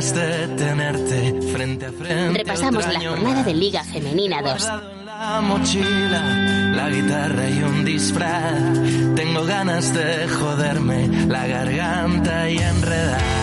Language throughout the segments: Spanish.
Ganas de tenerte frente a frente. Repasamos la jornada de Liga Femenina 2. Guardado en La mochila, la guitarra y un disfraz. Tengo ganas de joderme la garganta y enredar.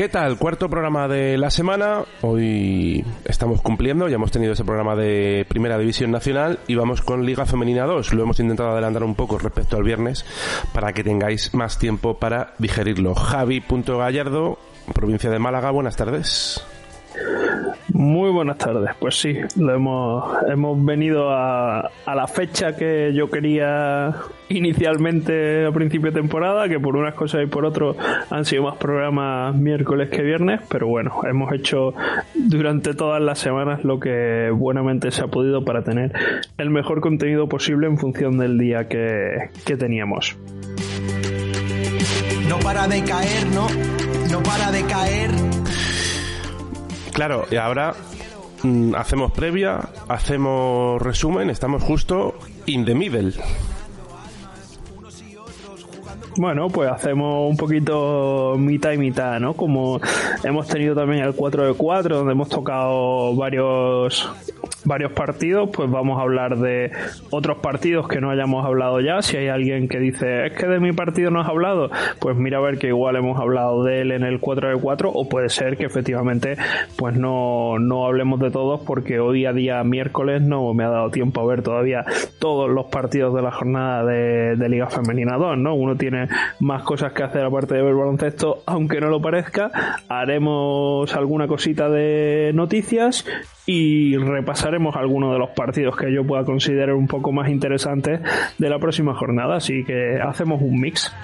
¿Qué tal? Cuarto programa de la semana. Hoy estamos cumpliendo, ya hemos tenido ese programa de Primera División Nacional y vamos con Liga Femenina 2. Lo hemos intentado adelantar un poco respecto al viernes para que tengáis más tiempo para digerirlo. Javi.gallardo, provincia de Málaga, buenas tardes. Muy buenas tardes. Pues sí, lo hemos, hemos venido a, a la fecha que yo quería inicialmente a principio de temporada, que por unas cosas y por otras han sido más programas miércoles que viernes, pero bueno, hemos hecho durante todas las semanas lo que buenamente se ha podido para tener el mejor contenido posible en función del día que, que teníamos. No para de caer, no, no para de caer. Claro, y ahora mm, hacemos previa, hacemos resumen, estamos justo in the middle. Bueno, pues hacemos un poquito mitad y mitad, ¿no? Como hemos tenido también el 4 de 4, donde hemos tocado varios varios partidos, pues vamos a hablar de otros partidos que no hayamos hablado ya. Si hay alguien que dice, es que de mi partido no has hablado, pues mira a ver que igual hemos hablado de él en el 4 de 4, o puede ser que efectivamente pues no, no hablemos de todos, porque hoy a día miércoles no me ha dado tiempo a ver todavía todos los partidos de la jornada de, de Liga Femenina 2, ¿no? Uno tiene más cosas que hacer aparte de ver baloncesto, aunque no lo parezca. Haremos alguna cosita de noticias y repasaremos algunos de los partidos que yo pueda considerar un poco más interesantes de la próxima jornada, así que hacemos un mix.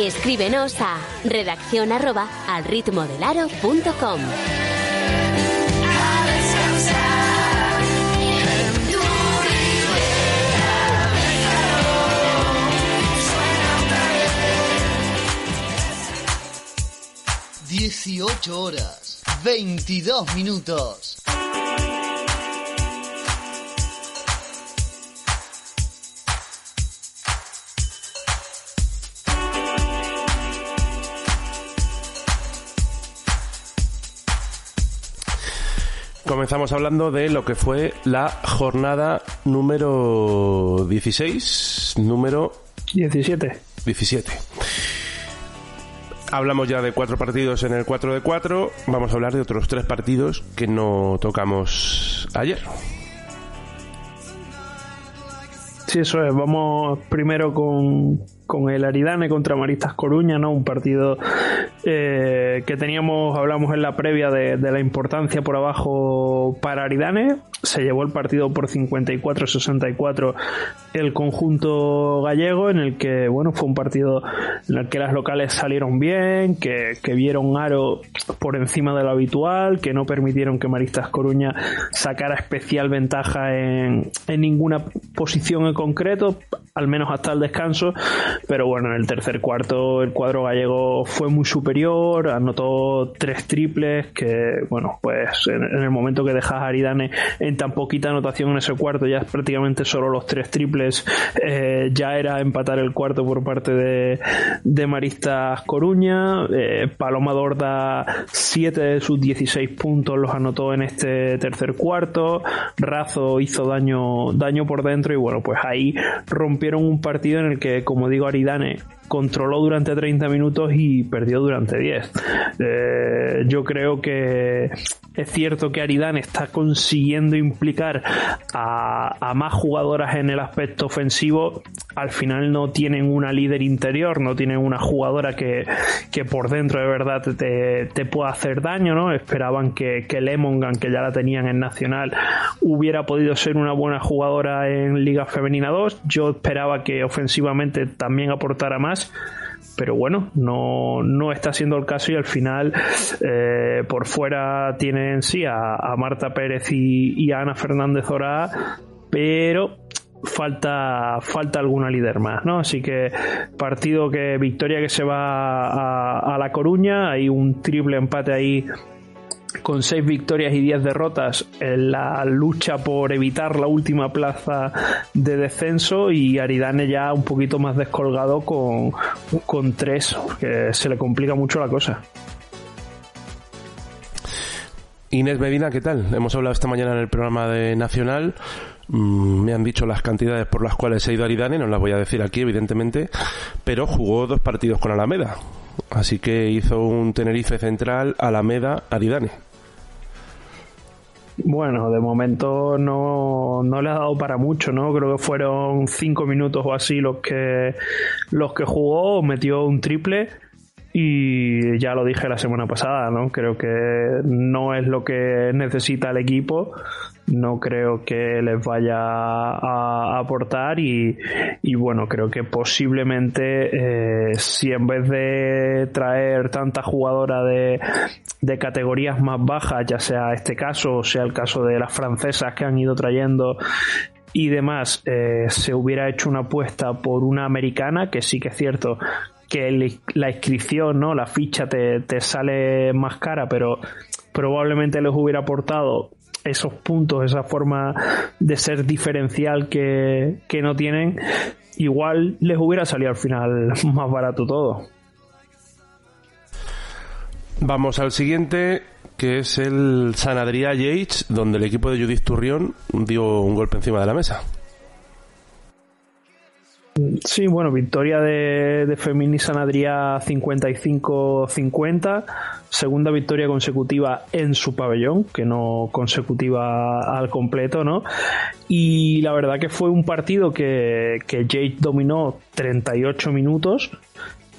Escríbenos a redacción arroba al ritmo. 18 horas, 22 minutos. Comenzamos hablando de lo que fue la jornada número 16, número 17. 17 Hablamos ya de cuatro partidos en el 4 de 4. Vamos a hablar de otros tres partidos que no tocamos ayer. Sí, eso es. Vamos primero con, con el Aridane contra Maristas Coruña, ¿no? Un partido eh, que teníamos, hablamos en la previa de, de la importancia por abajo para Aridane. Se llevó el partido por 54-64 el conjunto gallego, en el que, bueno, fue un partido en el que las locales salieron bien, que, que vieron aro por encima de lo habitual, que no permitieron que Maristas Coruña sacara especial ventaja en, en ninguna posición en concreto. Al menos hasta el descanso, pero bueno, en el tercer cuarto el cuadro gallego fue muy superior, anotó tres triples que, bueno, pues en, el momento que dejas a Aridane en tan poquita anotación en ese cuarto, ya prácticamente solo los tres triples, eh, ya era empatar el cuarto por parte de, de Maristas Coruña, eh, Paloma Dorda 7 de sus 16 puntos los anotó en este tercer cuarto, Razo hizo daño, daño por dentro y bueno, pues ahí rompieron un partido en el que, como digo, Aridane controló durante 30 minutos y perdió durante 10. Eh, yo creo que es cierto que Aridane está consiguiendo implicar a, más jugadoras en el aspecto ofensivo. Al final no tienen una líder interior, no tienen una jugadora que, por dentro de verdad te, pueda hacer daño, ¿no? Esperaban que, que Lemongan, que ya la tenían en Nacional, hubiera podido ser una buena jugadora en Liga Femenina 2. Yo esperaba que ofensivamente también aportara más pero bueno, no, no está siendo el caso y al final eh, por fuera tienen sí a, Marta Pérez y, a Ana Fernández Ora, pero falta falta alguna líder más, ¿no? Así que partido que victoria que se va a La Coruña, hay un triple empate ahí con seis victorias y diez derrotas en la lucha por evitar la última plaza de descenso y Aridane ya un poquito más descolgado con, con tres, que se le complica mucho la cosa. Inés Medina, ¿qué tal? Hemos hablado esta mañana en el programa de Nacional. Mm, me han dicho las cantidades por las cuales ha ido Aridane, no las voy a decir aquí, evidentemente, pero jugó dos partidos con Alameda. Así que hizo un Tenerife central, Alameda, Aridane. Bueno, de momento no, no le ha dado para mucho, ¿no? Creo que fueron cinco minutos o así los que, los que jugó, metió un triple y ya lo dije la semana pasada, ¿no? Creo que no es lo que necesita el equipo no creo que les vaya a, aportar y, bueno, creo que posiblemente eh, si en vez de traer tanta jugadora de, de, categorías más bajas, ya sea este caso o sea el caso de las francesas que han ido trayendo y demás, eh, se hubiera hecho una apuesta por una americana, que sí que es cierto que la inscripción, ¿no? La ficha te, te sale más cara, pero probablemente les hubiera aportado esos puntos, esa forma de ser diferencial que, no tienen, igual les hubiera salido al final más barato todo. Vamos al siguiente, que es el San Adrià Yates, donde el equipo de Judith Turrión dio un golpe encima de la mesa. Sí, bueno, victoria de, de Femini San Adrià 55-50, segunda victoria consecutiva en su pabellón, que no consecutiva al completo, ¿no? Y la verdad que fue un partido que, que Jade dominó 38 minutos,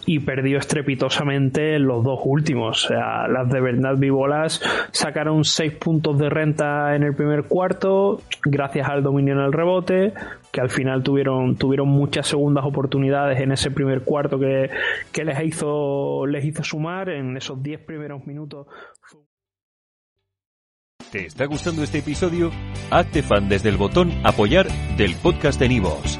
y perdió estrepitosamente los dos últimos. O sea, las de Bernat Vibolas sacaron seis puntos de renta en el primer cuarto, gracias al dominio en el rebote, que al final tuvieron, tuvieron muchas segundas oportunidades en ese primer cuarto que, que les hizo, les hizo sumar en esos diez primeros minutos. ¿Te está gustando este episodio? Hazte fan desde el botón apoyar del podcast de Nivos.